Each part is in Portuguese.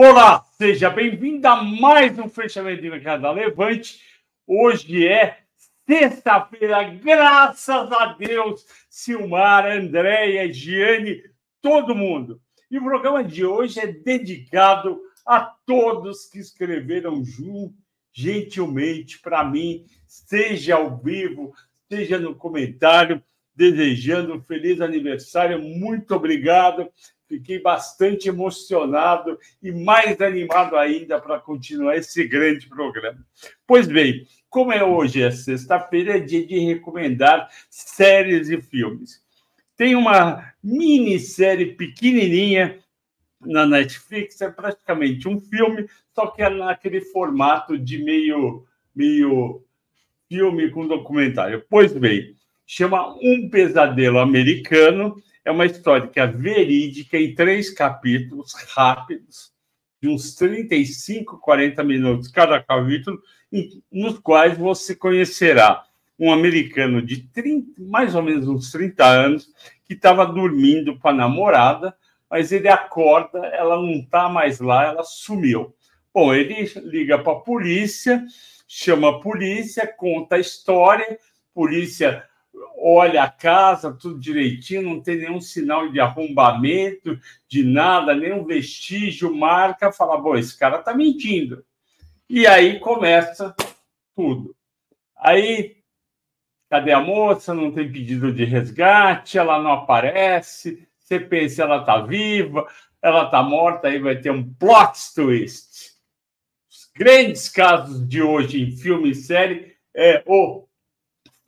Olá, seja bem-vindo a mais um fechamento de mercado da Levante. Hoje é sexta-feira, graças a Deus, Silmar, Andréia, Giane, todo mundo. E o programa de hoje é dedicado a todos que escreveram gentilmente para mim, seja ao vivo, seja no comentário, desejando um feliz aniversário. Muito obrigado. Fiquei bastante emocionado e mais animado ainda para continuar esse grande programa. Pois bem, como é hoje, é sexta-feira, é dia de recomendar séries e filmes. Tem uma minissérie pequenininha na Netflix, é praticamente um filme, só que é naquele formato de meio, meio filme com documentário. Pois bem, chama Um Pesadelo Americano é uma história que é verídica em três capítulos rápidos, de uns 35, 40 minutos cada capítulo, nos quais você conhecerá um americano de 30, mais ou menos uns 30 anos, que estava dormindo com a namorada, mas ele acorda, ela não está mais lá, ela sumiu. Bom, ele liga para a polícia, chama a polícia, conta a história, polícia olha a casa, tudo direitinho, não tem nenhum sinal de arrombamento, de nada, nenhum vestígio, marca, fala, bom, esse cara está mentindo. E aí começa tudo. Aí, cadê a moça? Não tem pedido de resgate, ela não aparece, você pensa, ela está viva, ela está morta, aí vai ter um plot twist. Os grandes casos de hoje em filme e série é o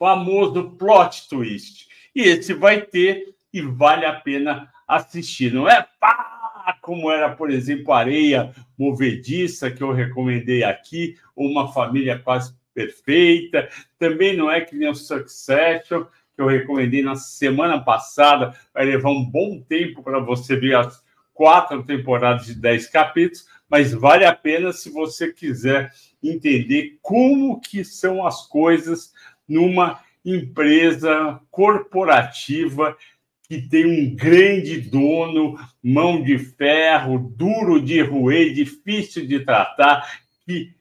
famoso plot twist. E esse vai ter e vale a pena assistir. Não é pá, como era, por exemplo, Areia Movediça, que eu recomendei aqui, Uma Família Quase Perfeita. Também não é que nem o Succession, que eu recomendei na semana passada. Vai levar um bom tempo para você ver as quatro temporadas de dez capítulos, mas vale a pena se você quiser entender como que são as coisas numa empresa corporativa que tem um grande dono, mão de ferro, duro de roer, difícil de tratar, que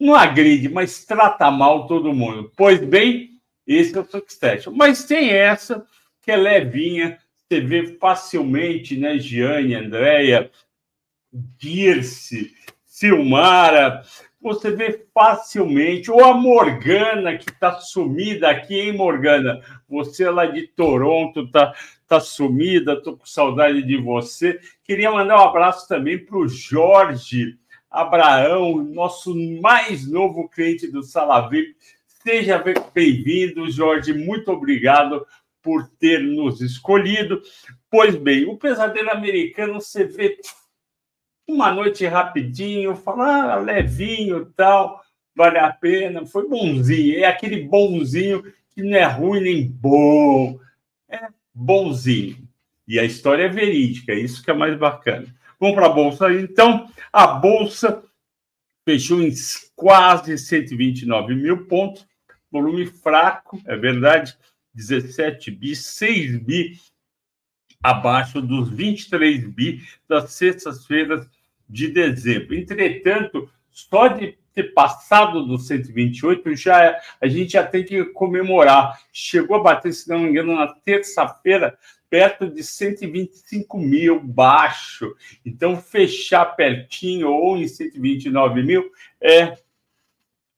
não agride, mas trata mal todo mundo. Pois bem, esse é o Succession. Mas tem essa que é levinha, você vê facilmente, né, Giane, Andréia, Dirce, Silmara, você vê facilmente, ou a Morgana, que está sumida aqui, hein, Morgana? Você lá de Toronto está tá sumida, estou com saudade de você. Queria mandar um abraço também para o Jorge Abraão, nosso mais novo cliente do Salavip. Seja bem-vindo, Jorge, muito obrigado por ter nos escolhido. Pois bem, o pesadelo americano você vê uma noite rapidinho, falar ah, levinho tal, vale a pena, foi bonzinho. É aquele bonzinho que não é ruim nem bom, é bonzinho. E a história é verídica, é isso que é mais bacana. Vamos para a Bolsa então. A Bolsa fechou em quase 129 mil pontos, volume fraco, é verdade, 17 bi, 6 bi abaixo dos 23 bi das sextas-feiras de dezembro. Entretanto, só de ter passado dos 128, já a gente já tem que comemorar. Chegou a bater, se não me engano, na terça-feira, perto de 125 mil, baixo. Então, fechar pertinho ou em 129 mil é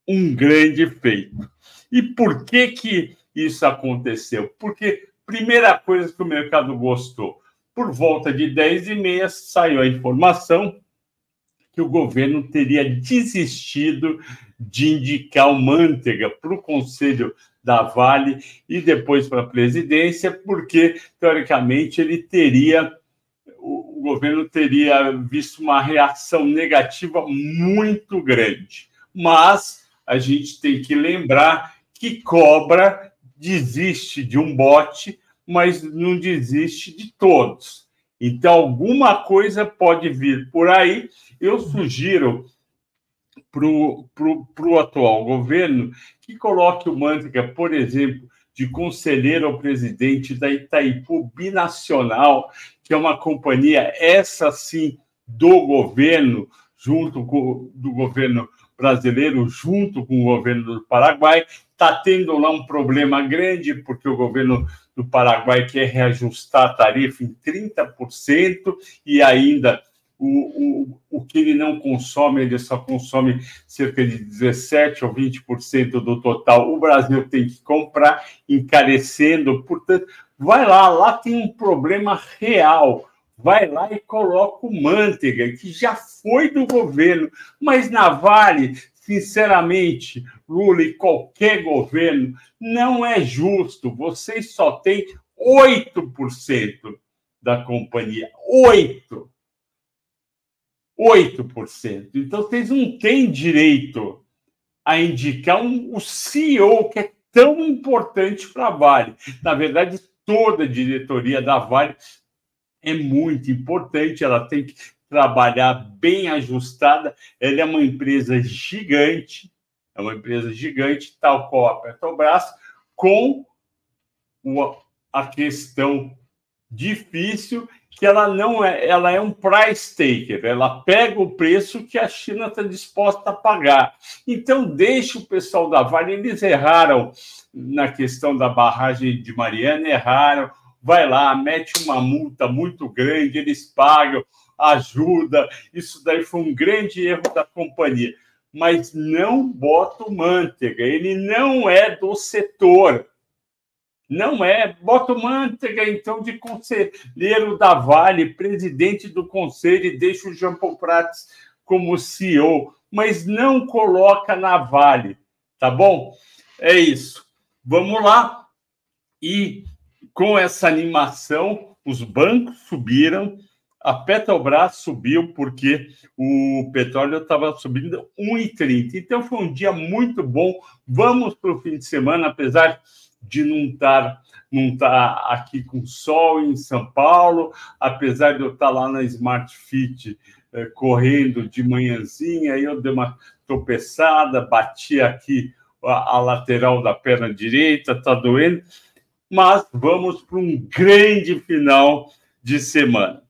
um grande feito. E por que que isso aconteceu? Porque primeira coisa que o mercado gostou, por volta de 10 e meia saiu a informação que o governo teria desistido de indicar o Manteiga para o Conselho da Vale e depois para a presidência, porque, teoricamente, ele teria, o governo teria visto uma reação negativa muito grande. Mas a gente tem que lembrar que cobra desiste de um bote, mas não desiste de todos. Então, alguma coisa pode vir por aí. Eu sugiro para o atual governo que coloque o Manteiga, por exemplo, de conselheiro ao presidente da Itaipu Binacional, que é uma companhia, essa sim, do governo, junto com do governo brasileiro, junto com o governo do Paraguai. Está tendo lá um problema grande, porque o governo do Paraguai quer reajustar a tarifa em 30% e ainda o, o, o que ele não consome, ele só consome cerca de 17% ou 20% do total. O Brasil tem que comprar, encarecendo, portanto, vai lá, lá tem um problema real. Vai lá e coloca o manteiga, que já foi do governo, mas na Vale, sinceramente, Lula e qualquer governo, não é justo. Vocês só têm 8% da companhia. 8%. 8%. Então, vocês não têm direito a indicar um, o CEO que é tão importante para a Vale. Na verdade, toda a diretoria da Vale é muito importante, ela tem que trabalhar bem ajustada. Ela é uma empresa gigante, é uma empresa gigante, tal qual a Petrobras, com a questão difícil que ela não é, ela é um price taker, ela pega o preço que a China está disposta a pagar. Então, deixa o pessoal da Vale, eles erraram na questão da barragem de Mariana, erraram, vai lá, mete uma multa muito grande, eles pagam, ajuda. Isso daí foi um grande erro da companhia. Mas não bota o manteiga, ele não é do setor. Não é. Bota o Manteiga, então, de conselheiro da Vale, presidente do conselho, e deixa o Jean Paul Prats como CEO, mas não coloca na Vale, tá bom? É isso. Vamos lá. E com essa animação, os bancos subiram, a Petrobras subiu porque o petróleo estava subindo 1,30. Então foi um dia muito bom. Vamos para o fim de semana, apesar de não estar não estar aqui com sol em São Paulo, apesar de eu estar lá na Smart Fit eh, correndo de manhãzinha, aí eu dei uma tropeçada, bati aqui a, a lateral da perna direita, está doendo, mas vamos para um grande final de semana.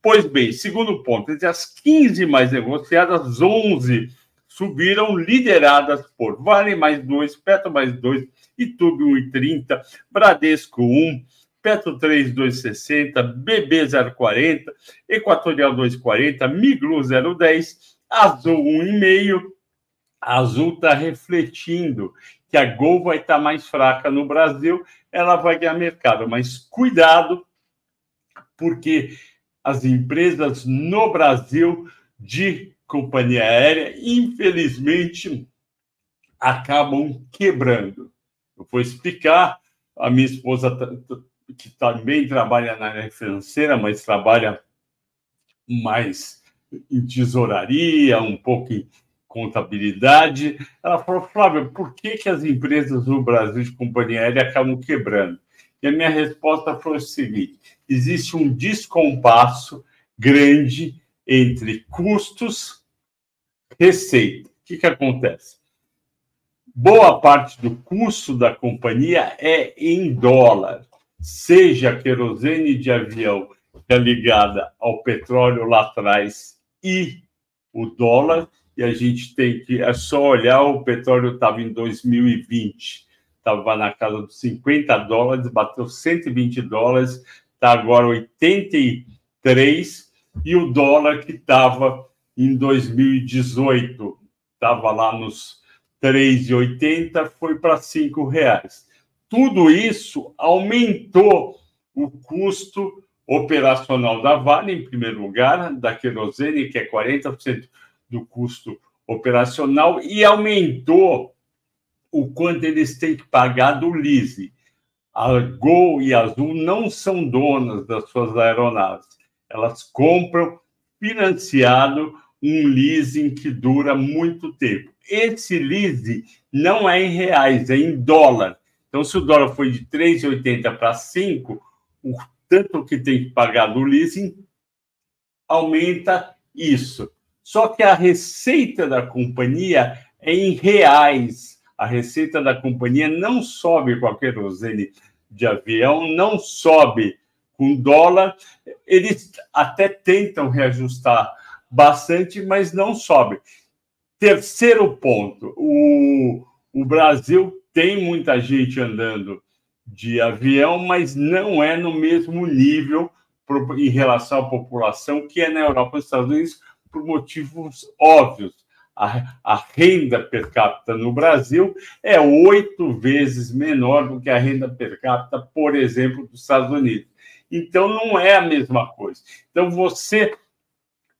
Pois bem, segundo ponto, entre as 15 mais negociadas, 11 subiram, lideradas por Vale mais 2, Petro mais 2, Itube 1,30, Bradesco 1, Petro 3, 2,60, BB 0,40, Equatorial 2,40, Miglu 0,10, Azul 1,5. Azul está refletindo que a Gol vai estar tá mais fraca no Brasil, ela vai ganhar mercado, mas cuidado, porque as empresas no Brasil de companhia aérea, infelizmente, acabam quebrando. Eu vou explicar. A minha esposa, que também trabalha na área financeira, mas trabalha mais em tesouraria, um pouco em contabilidade. Ela falou, Flávio, por que, que as empresas no Brasil de companhia aérea acabam quebrando? E a minha resposta foi o seguinte: existe um descompasso grande entre custos e receita. O que, que acontece? boa parte do custo da companhia é em dólar, seja a querosene de avião que é ligada ao petróleo lá atrás e o dólar, e a gente tem que é só olhar, o petróleo estava em 2020, estava na casa dos 50 dólares, bateu 120 dólares, está agora 83, e o dólar que estava em 2018, estava lá nos 3,80 foi para R$ reais. Tudo isso aumentou o custo operacional da Vale, em primeiro lugar, da querosene, que é 40% do custo operacional, e aumentou o quanto eles têm que pagar do leasing. A Gol e a Azul não são donas das suas aeronaves. Elas compram financiado um leasing que dura muito tempo. Esse leasing não é em reais, é em dólar. Então, se o dólar foi de 3,80 para 5, o tanto que tem que pagar do leasing aumenta isso. Só que a receita da companhia é em reais. A receita da companhia não sobe com a querosene de avião, não sobe com dólar, eles até tentam reajustar bastante, mas não sobe. Terceiro ponto: o, o Brasil tem muita gente andando de avião, mas não é no mesmo nível em relação à população que é na Europa e nos Estados Unidos, por motivos óbvios. A, a, renda per capita no Brasil é oito vezes menor do que a renda per capita, por exemplo, dos Estados Unidos. Então, não é a mesma coisa. Então, você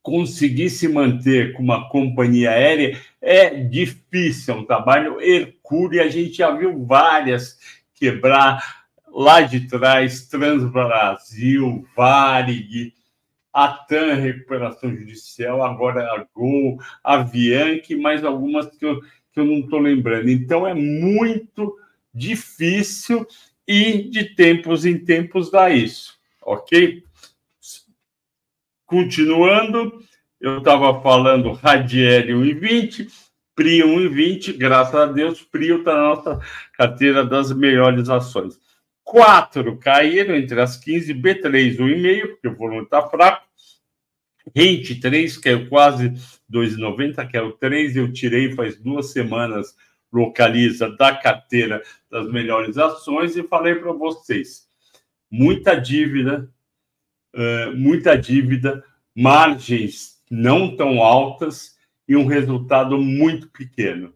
conseguir se manter com uma companhia aérea é difícil, é um trabalho hercúleo. A gente já viu várias quebrar lá de trás, Transbrasil, Varig, a TAM Recuperação Judicial, agora a Gol, a Avianca, mais algumas que eu, que eu não estou lembrando. Então, é muito difícil e de tempos em tempos dá isso, ok? Continuando, eu estava falando Radiel 1,20, PRI 1,20, graças a Deus, PRI está na nossa carteira das melhores ações. Quatro caíram entre as 15, B3 1,5, porque o volume está fraco. Rente 3 caiu quase 2,90, que é o 3, eu tirei faz duas semanas, localiza da carteira das melhores ações e falei para vocês, muita dívida, muita dívida, margens não tão altas e um resultado muito pequeno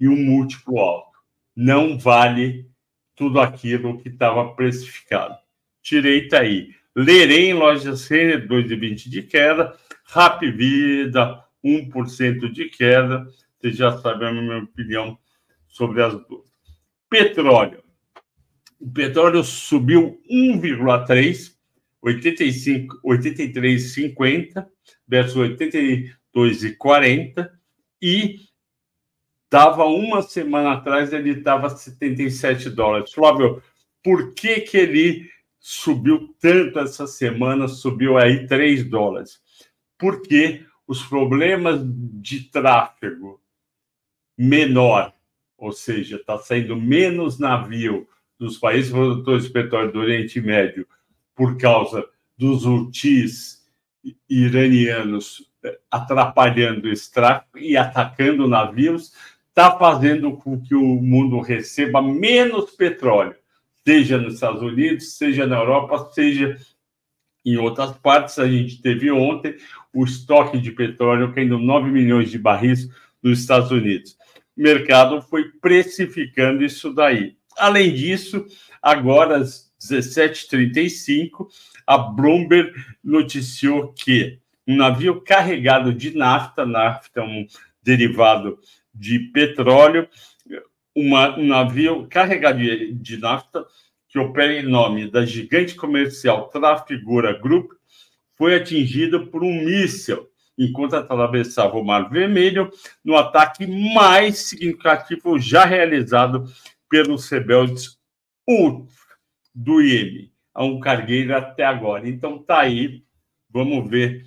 e um múltiplo alto. Não vale tudo aquilo que estava precificado. Tirei tá aí. Lerei em lojas Renner 2,20 de queda, Rap Vida 1% de queda. Você já sabe a minha opinião sobre as duas. Petróleo. O petróleo subiu 1,3 85, 83,50 versus 82,40 e estava uma semana atrás ele estava 77 dólares. Flávio, por que que ele subiu tanto essa semana, subiu aí 3 dólares? Porque os problemas de tráfego menor, ou seja, está saindo menos navio dos países produtores de petróleo do Oriente Médio por causa dos urtis iranianos eh, atrapalhando esse tráfico e atacando navios, está fazendo com que o mundo receba menos petróleo, seja nos Estados Unidos, seja na Europa, seja em outras partes. A gente teve ontem o estoque de petróleo caindo 9 milhões de barris nos Estados Unidos. O mercado foi precificando isso daí. Além disso, agora 17h35, a Bloomberg noticiou que um navio carregado de nafta, nafta é um derivado de petróleo, um navio carregado de, nafta que opera em nome da gigante comercial Trafigura Group, foi atingido por um míssil enquanto atravessava o Mar Vermelho, no ataque mais significativo já realizado pelos rebeldes do IEM a um cargueiro até agora. Então tá aí, vamos ver,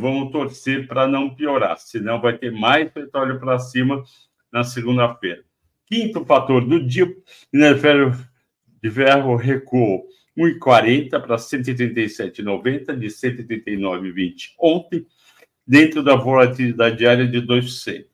vamos torcer para não piorar, senão vai ter mais petróleo para cima na segunda-feira. Quinto fator do dia, minério de ferro recuou 1,40 para 137,90 de 139,20 ontem, dentro da volatilidade diária de 2%,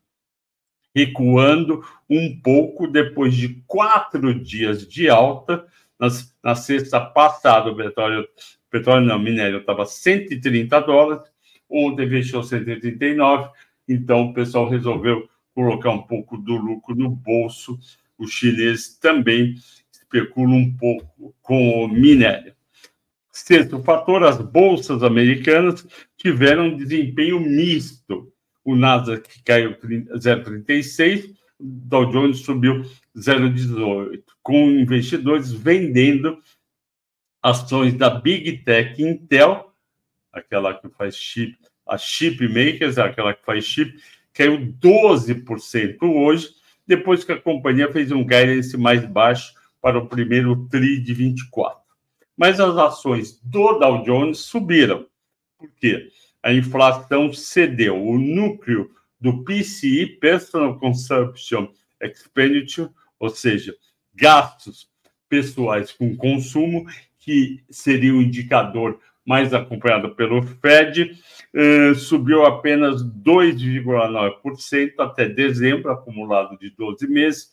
recuando um pouco depois de quatro dias de alta na, na sexta passada, o petróleo, petróleo não, minério estava 130 dólares, ontem fechou 139, então o pessoal resolveu colocar um pouco do lucro no bolso. Os chineses também especulam um pouco com o minério. Sexto fator, as bolsas americanas tiveram um desempenho misto. O Nasdaq caiu 0,36, o Dow Jones subiu 0,18, com investidores vendendo ações da Big Tech Intel, aquela que faz chip, a chip makers, aquela que faz chip, caiu 12% hoje, depois que a companhia fez um guidance mais baixo para o primeiro TRI de 24. Mas as ações do Dow Jones subiram. Por quê? A inflação cedeu. O núcleo do PCI, Personal Consumption Expenditure, ou seja, gastos pessoais com consumo, que seria o indicador mais acompanhado pelo Fed, eh, subiu apenas 2,9% até dezembro, acumulado de 12 meses,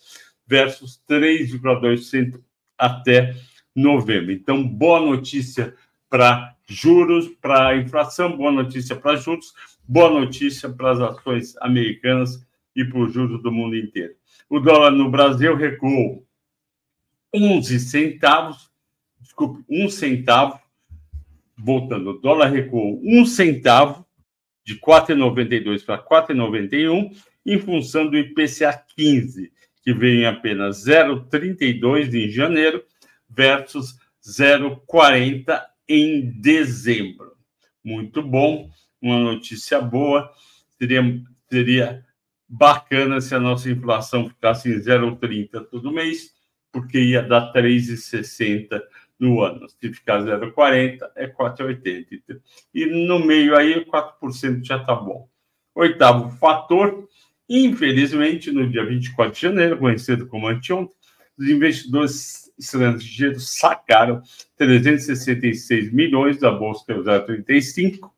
versus 3,2% até novembro. Então, boa notícia para juros, para inflação, boa notícia para juros, boa notícia para as ações americanas e para os juros do mundo inteiro. O dólar no Brasil recuou 11 centavos, desculpe, um centavo voltando, o dólar recuou um centavo, de 4,92 para 4,91, em função do IPCA 15, que veio em apenas 0,32 em janeiro versus 0,40 em dezembro. Muito bom, uma notícia boa. Seria, seria bacana se a nossa inflação ficasse em 0,30 todo mês, porque ia dar 3,60 no ano. Se ficar 0,40, é 4,80. E no meio aí, 4% já está bom. Oitavo fator, infelizmente, no dia 24 de janeiro, conhecido como anteontem, os investidores estrangeiros sacaram 366 milhões da Bolsa 035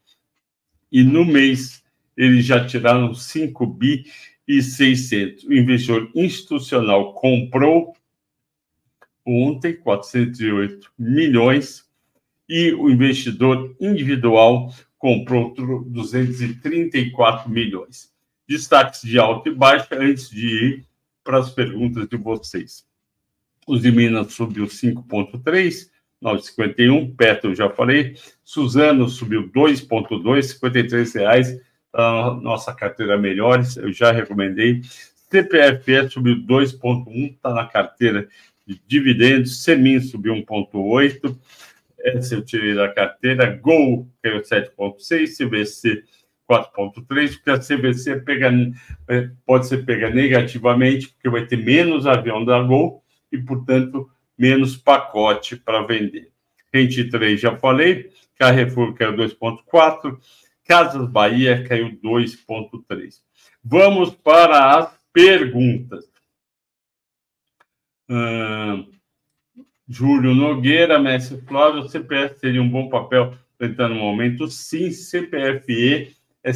e no mês eles já tiraram 5 bi e 600. O investidor institucional comprou ontem 408 milhões e o investidor individual comprou 234 milhões. Destaques de alta e baixa antes de ir para as perguntas de vocês. Os de Minas subiu 5,3, 9,51. Petro, já falei. Suzano subiu 2,2, 53 reais. A nossa carteira melhores, eu já recomendei. CPFE subiu 2,1, está na carteira dividendos. Semin subiu 1,8. Essa eu tirei da carteira. Gol caiu 7,6. CVC 4,3, porque a CVC pega, é, pode ser pega negativamente, porque vai ter menos avião da Gol e, portanto, menos pacote para vender. Rente 3, já falei. Carrefour caiu 2,4. Casas Bahia caiu 2,3. Vamos para as perguntas. Júlio Nogueira, Mestre Flávio, o CPF teria um bom papel tentando no momento? Sim, CPFE é,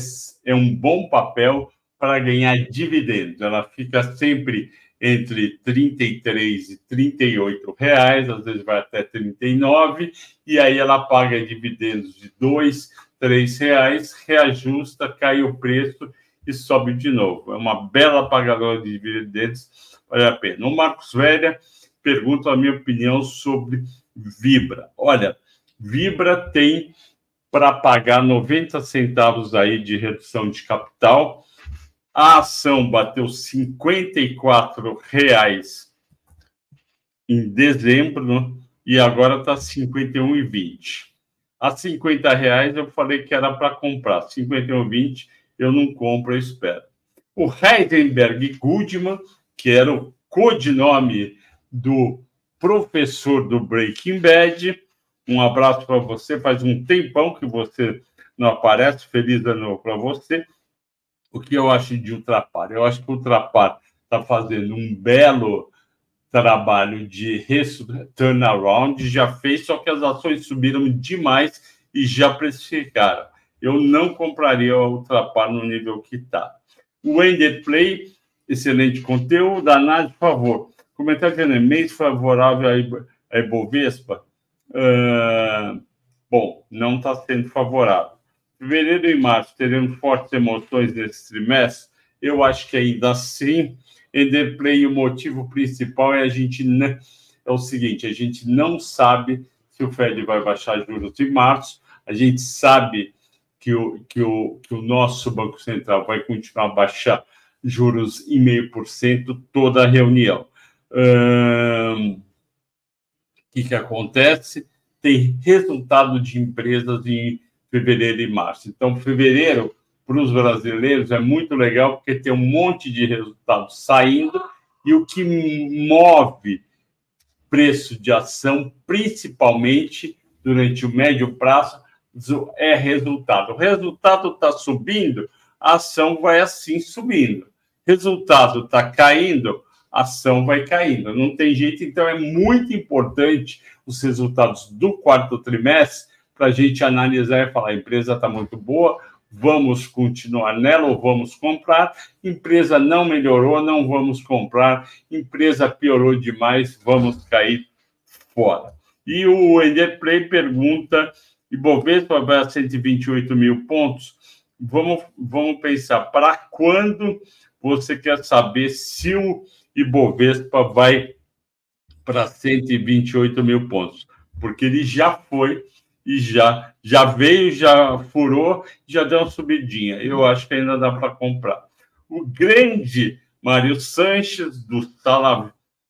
é um bom papel para ganhar dividendos. Ela fica sempre entre 33 e 38 reais, às vezes vai até 39, e aí ela paga dividendos de 2, 3 reais, reajusta, cai o preço e sobe de novo. É uma bela pagadora de dividendos vale a pena. O Marcos Velha pergunta a minha opinião sobre Vibra. Olha, Vibra tem para pagar 90 centavos aí de redução de capital. A ação bateu 54 reais em dezembro né? e agora está 51,20. A 50 reais eu falei que era para comprar, 51,20 eu não compro, eu espero. O Heisenberg Goodman que era o codinome do professor do Breaking Bad. Um abraço para você. Faz um tempão que você não aparece. Feliz ano para você. O que eu acho de Ultrapar? Eu acho que o Ultrapar está fazendo um belo trabalho de turnaround, já fez, só que as ações subiram demais e já precificaram. Eu não compraria o Ultrapar no nível que está. O Ender Play excelente conteúdo. Análise, por favor. Comentário que é mês favorável à Ibovespa. Uh, bom, não está sendo favorável. Fevereiro e março teremos fortes emoções nesse trimestre. Eu acho que ainda assim, Enderplay, o motivo principal é a gente é o seguinte: a gente não sabe se o Fed vai baixar juros em março, a gente sabe que o, que o, que o nosso Banco Central vai continuar a baixar juros e meio por cento toda a reunião. O que, que acontece? Tem resultado de empresas em fevereiro e março. Então, fevereiro, para os brasileiros, é muito legal, porque tem um monte de resultados saindo, e o que move preço de ação, principalmente durante o médio prazo, é resultado. O resultado está subindo, a ação vai assim subindo resultado está caindo, a ação vai caindo. Não tem jeito, então é muito importante os resultados do quarto trimestre para a gente analisar e falar: a empresa está muito boa, vamos continuar nela ou vamos comprar. Empresa não melhorou, não vamos comprar. Empresa piorou demais, vamos cair fora. E o Enderplay pergunta: Ibovespa vai a 128 mil pontos? Vamos, vamos pensar, para quando você quer saber se o Ibovespa vai para 128 mil pontos? Porque ele já foi e já já veio, já furou, já deu uma subidinha. Eu acho que ainda dá para comprar. O grande Mário Sanches, do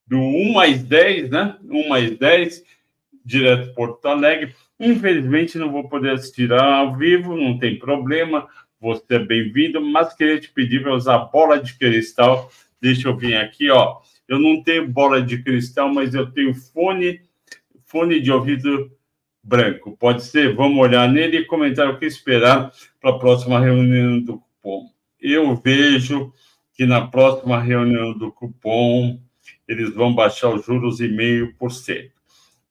do 1 mais 10, né? 1 mais 10, direto Porto Alegre. Infelizmente, não vou poder assistir ao vivo, não tem problema. Você é bem-vindo, mas queria te pedir para usar bola de cristal. Deixa eu vir aqui, ó. Eu não tenho bola de cristal, mas eu tenho fone, fone de ouvido branco. Pode ser? Vamos olhar nele e comentar o que esperar para a próxima reunião do cupom. Eu vejo que na próxima reunião do cupom eles vão baixar os juros em meio por cento.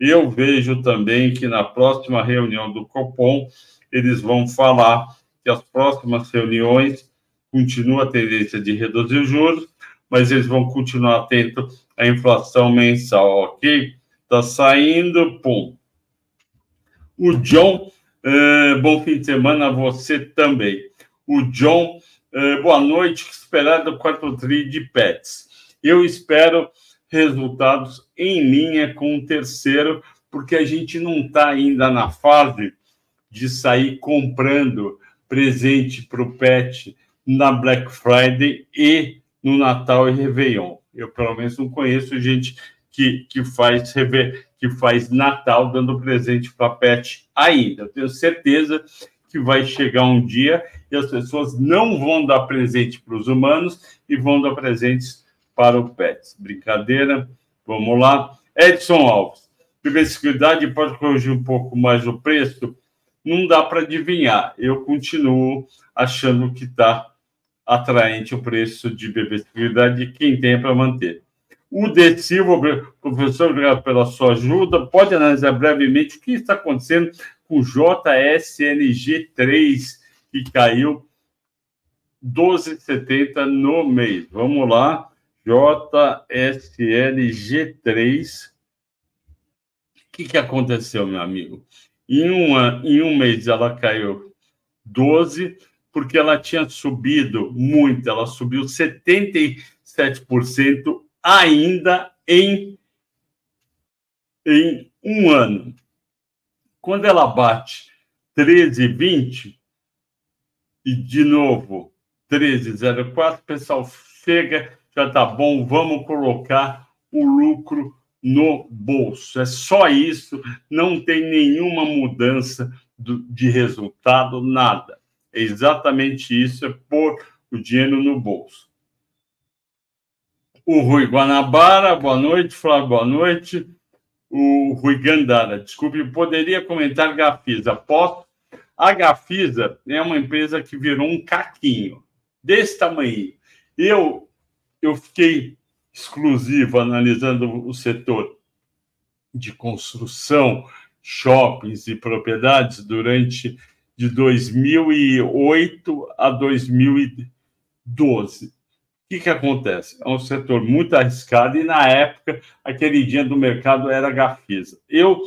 Eu vejo também que na próxima reunião do cupom eles vão falar que as próximas reuniões continua a tendência de reduzir os juros, mas eles vão continuar atento à inflação mensal, ok? Tá saindo, pum, o John, uh, bom fim de semana a você também. O John, uh, boa noite. Esperar do quarto tri de Pets. Eu espero resultados em linha com o terceiro, porque a gente não está ainda na fase de sair comprando presente para o pet na Black Friday e no Natal e Réveillon. Eu, pelo menos, não conheço gente que, que faz que faz Natal dando presente para pet ainda. Eu tenho certeza que vai chegar um dia e as pessoas não vão dar presente para os humanos e vão dar presentes para o pets. Brincadeira? Vamos lá. Edson Alves. Biodiversidade pode corrigir um pouco mais o preço? Não dá para adivinhar. Eu continuo achando que está atraente o preço de biodiversidade quem tem para manter. O De Silva, professor, obrigado pela sua ajuda. Pode analisar brevemente o que está acontecendo com o JSNG3, que caiu 12,70 no mês. Vamos lá. JSLG3. O que, que aconteceu, meu amigo? Em, uma, em um mês ela caiu 12, porque ela tinha subido muito, ela subiu 77% ainda em, em um ano. Quando ela bate 13,20 e de novo 13,04, o pessoal chega, já tá bom, vamos colocar o lucro no bolso. É só isso, não tem nenhuma mudança do, de resultado, nada. É exatamente isso, é pôr o dinheiro no bolso o Rui Guanabara, boa noite, Flávio, boa noite. O Rui Gandara, desculpe, poderia comentar Gafisa? Posso? A Gafisa é uma empresa que virou um caquinho, desse tamanho. Eu, eu fiquei exclusivo analisando o setor de construção, shoppings e propriedades durante de 2008 a 2012 que, que acontece? É um setor muito arriscado e, na época, aquele dia do mercado era Gafisa. Eu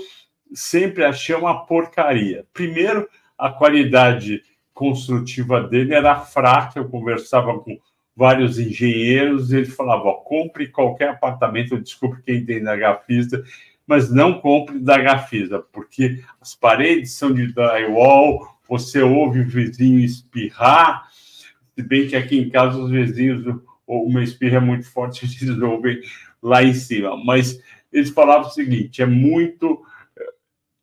sempre achei uma porcaria. Primeiro, a qualidade construtiva dele era fraca. Eu conversava com vários engenheiros ele falava: ó, compre qualquer apartamento, desculpe quem tem da Gafisa, mas não compre da Gafisa, porque as paredes são de drywall, você ouve o vizinho espirrar, se bem que aqui em casa os vizinhos uma espirra muito forte, eles ouvem lá em cima. Mas eles falavam o seguinte: é muito.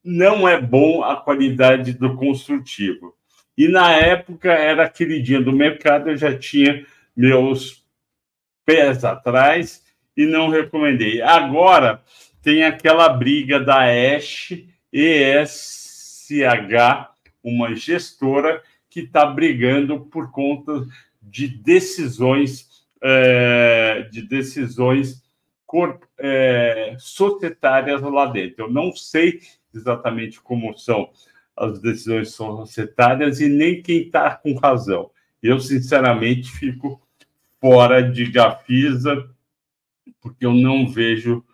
Não é bom a qualidade do construtivo. E na época era aquele dia do mercado, eu já tinha meus pés atrás e não recomendei. Agora tem aquela briga da ESH, ESH, uma gestora que está brigando por conta de decisões é, de decisões é, societárias lá dentro. Eu não sei exatamente como são as decisões societárias e nem quem está com razão. Eu, sinceramente, fico fora de Gafisa, porque eu não vejo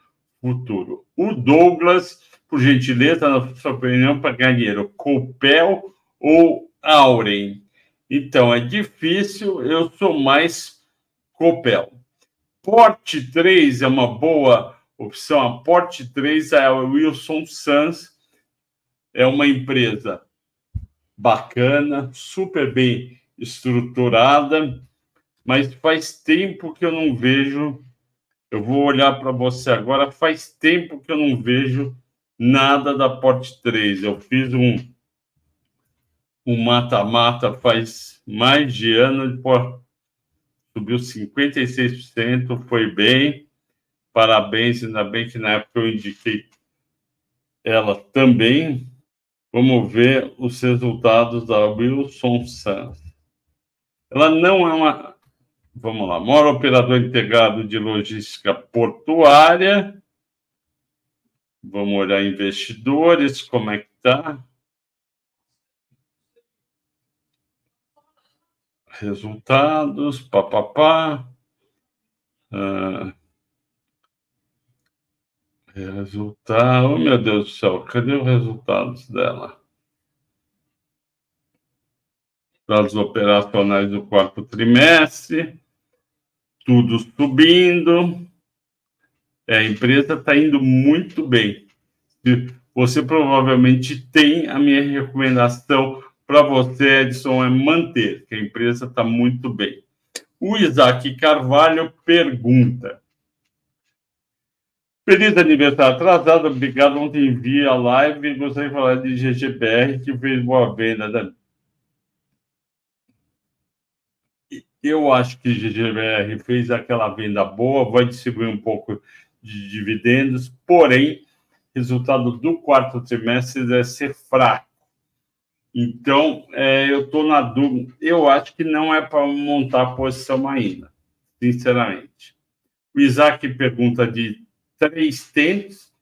futuro. O Douglas, por gentileza, na sua opinião, para ganhar dinheiro, Copel ou Auren? Então, é difícil, eu sou mais Copel. Porte 3 é uma boa opção. A Porte 3 é o Wilson Sanz, é uma empresa bacana, super bem estruturada, mas faz tempo que eu não vejo. Eu vou olhar para você agora. Faz tempo que eu não vejo nada da Porte 3. Eu fiz um um mata-mata faz mais de ano, pô, subiu 56%, foi bem. Parabéns, ainda bem que na época eu indiquei ela também. Vamos ver os resultados da Wilson Sanz. Ela não é uma. Vamos lá, maior operador integrado de logística portuária. Vamos olhar investidores, como é que está. Resultados, papapá. Ah, resultado, oh, meu Deus do céu, cadê os resultados dela? Dados operacionais do quarto trimestre, tudo subindo. É, a empresa está indo muito bem. Você provavelmente tem a minha recomendação para você, Edson, é manter, que a empresa está muito bem. O Isaac Carvalho pergunta. Feliz aniversário atrasado, obrigado. Ontem vi a live e gostaria de falar de GGBR, que fez boa venda. Né? Eu acho que GGBR fez aquela venda boa, vai distribuir um pouco de dividendos, porém, resultado do quarto trimestre deve ser fraco. Então, é, eu estou na dúvida. Eu acho que não é para montar posição ainda, sinceramente. O Isaac pergunta de três tentos,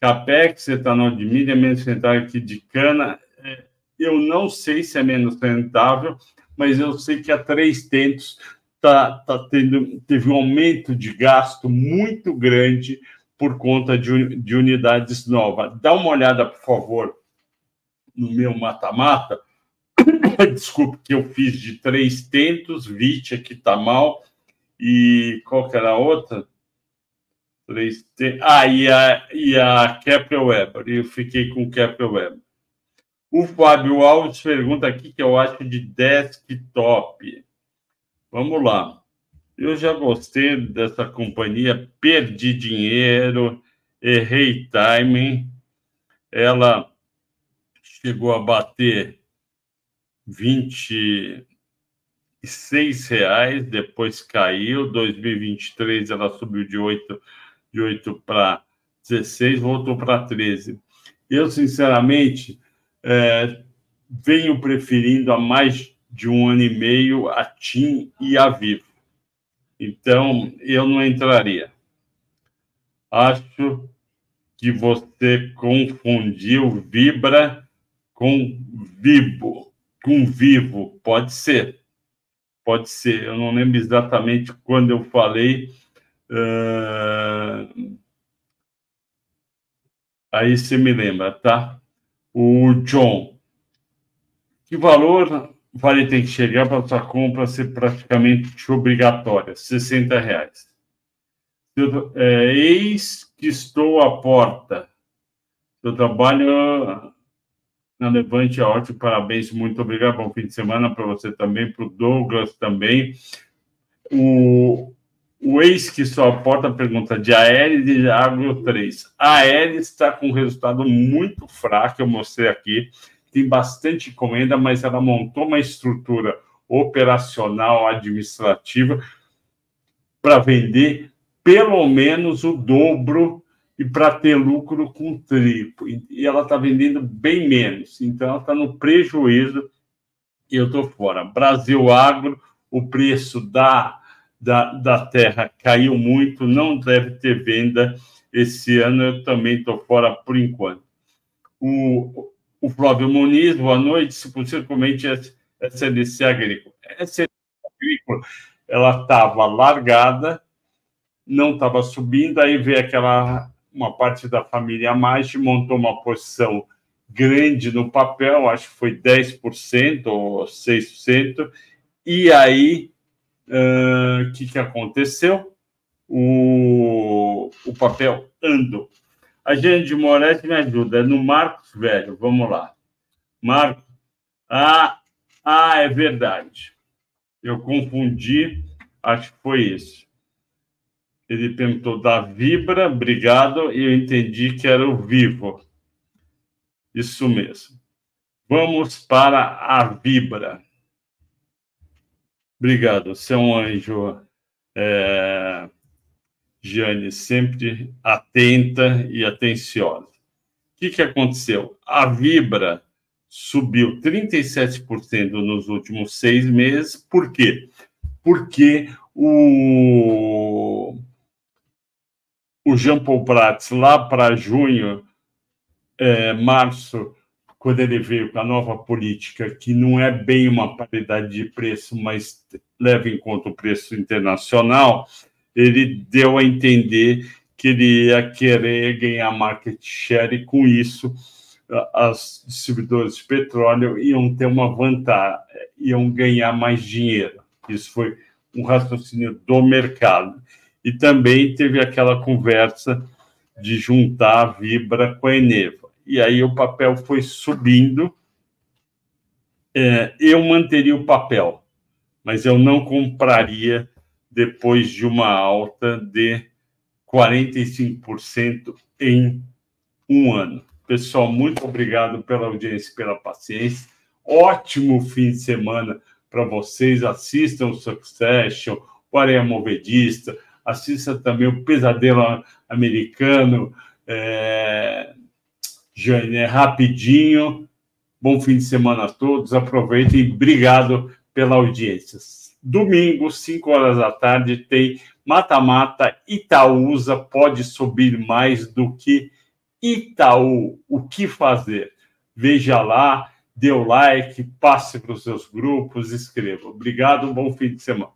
capex, etanol de milha, menos rentável que de cana. É, eu não sei se é menos rentável, mas eu sei que a três tentos tá, tá tendo, teve um aumento de gasto muito grande por conta de, de unidades novas. Dá uma olhada, por favor, no meu mata-mata, desculpe, que eu fiz de três tentos, Vitia, que tá mal, e qual que era a outra? Três tentos. Ah, e a, e a Kepler Weber, eu fiquei com Kepler Weber. O Fábio Alves pergunta aqui que eu acho de desktop. Vamos lá. Eu já gostei dessa companhia, perdi dinheiro, errei timing. Ela chegou a bater 26 reais, depois caiu. 2023 ela subiu de 8, de 8 para 16, voltou para 13. Eu, sinceramente, é, venho preferindo há mais de um ano e meio a TIM e a Vivo. Então, eu não entraria. Acho que você confundiu Vibra com vivo, com vivo, pode ser, pode ser. Eu não lembro exatamente quando eu falei. Uh... Aí você me lembra, tá? O John, que valor vale ter que chegar para sua compra ser praticamente obrigatória? 60 reais. Eu, é, eis que estou à porta. Eu trabalho na Levante ótimo, parabéns, muito obrigado, bom fim de semana para você também, para o Douglas também. O, o ex que só aporta a pergunta de Aéreos e de Agro 3. A Aéreos está com um resultado muito fraco, eu mostrei aqui, tem bastante encomenda, mas ela montou uma estrutura operacional, administrativa, para vender pelo menos o dobro e para ter lucro com triplo. E ela está vendendo bem menos. Então, ela está no prejuízo e eu estou fora. Brasil Agro, o preço da, da, da terra caiu muito, não deve ter venda esse ano. Eu também estou fora por enquanto. O, o Flávio Muniz, boa noite. Se possível, comente a SNC Agrícola. A SNC Agrícola, ela estava largada, não estava subindo, aí veio aquela uma parte da família mais montou uma posição grande no papel, acho que foi 10% ou 6%, e aí o uh, que, que aconteceu? O, o papel andou. A gente de Moraes me ajuda, é no Marcos Velho, vamos lá. Marcos, ah, ah, é verdade. Eu confundi, acho que foi isso. Ele perguntou da Vibra, obrigado, e eu entendi que era o Vivo. Isso mesmo. Vamos para a Vibra. Obrigado, você é um anjo, é... Sempre atenta e atenciosa. O que, que aconteceu? A Vibra subiu 37% nos últimos seis meses. Por quê? Porque o, o Jean Paul Prats, lá para junho, é, março, quando ele veio com a nova política, que não é bem uma paridade de preço, mas leva em conta o preço internacional, ele deu a entender que ele ia querer ganhar market share e, com isso, as distribuidoras de petróleo iam ter uma vantagem, iam ganhar mais dinheiro. Isso foi um raciocínio do mercado. E também teve aquela conversa de juntar a Vibra com a Eneva e aí o papel foi subindo. É, eu manteria o papel, mas eu não compraria depois de uma alta de 45% em um ano. Pessoal, muito obrigado pela audiência, pela paciência. Ótimo fim de semana para vocês. Assistam o Succession, o Areia Movedista, assista também o Pesadelo Americano. É... Jane, é rapidinho. Bom fim de semana a todos. Aproveitem. Obrigado pela audiência. Domingo, 5 horas da tarde, tem mata-mata. Itaúsa pode subir mais do que Itaú. O que fazer? Veja lá, dê o like, passe para os seus grupos, escreva. Obrigado, bom fim de semana.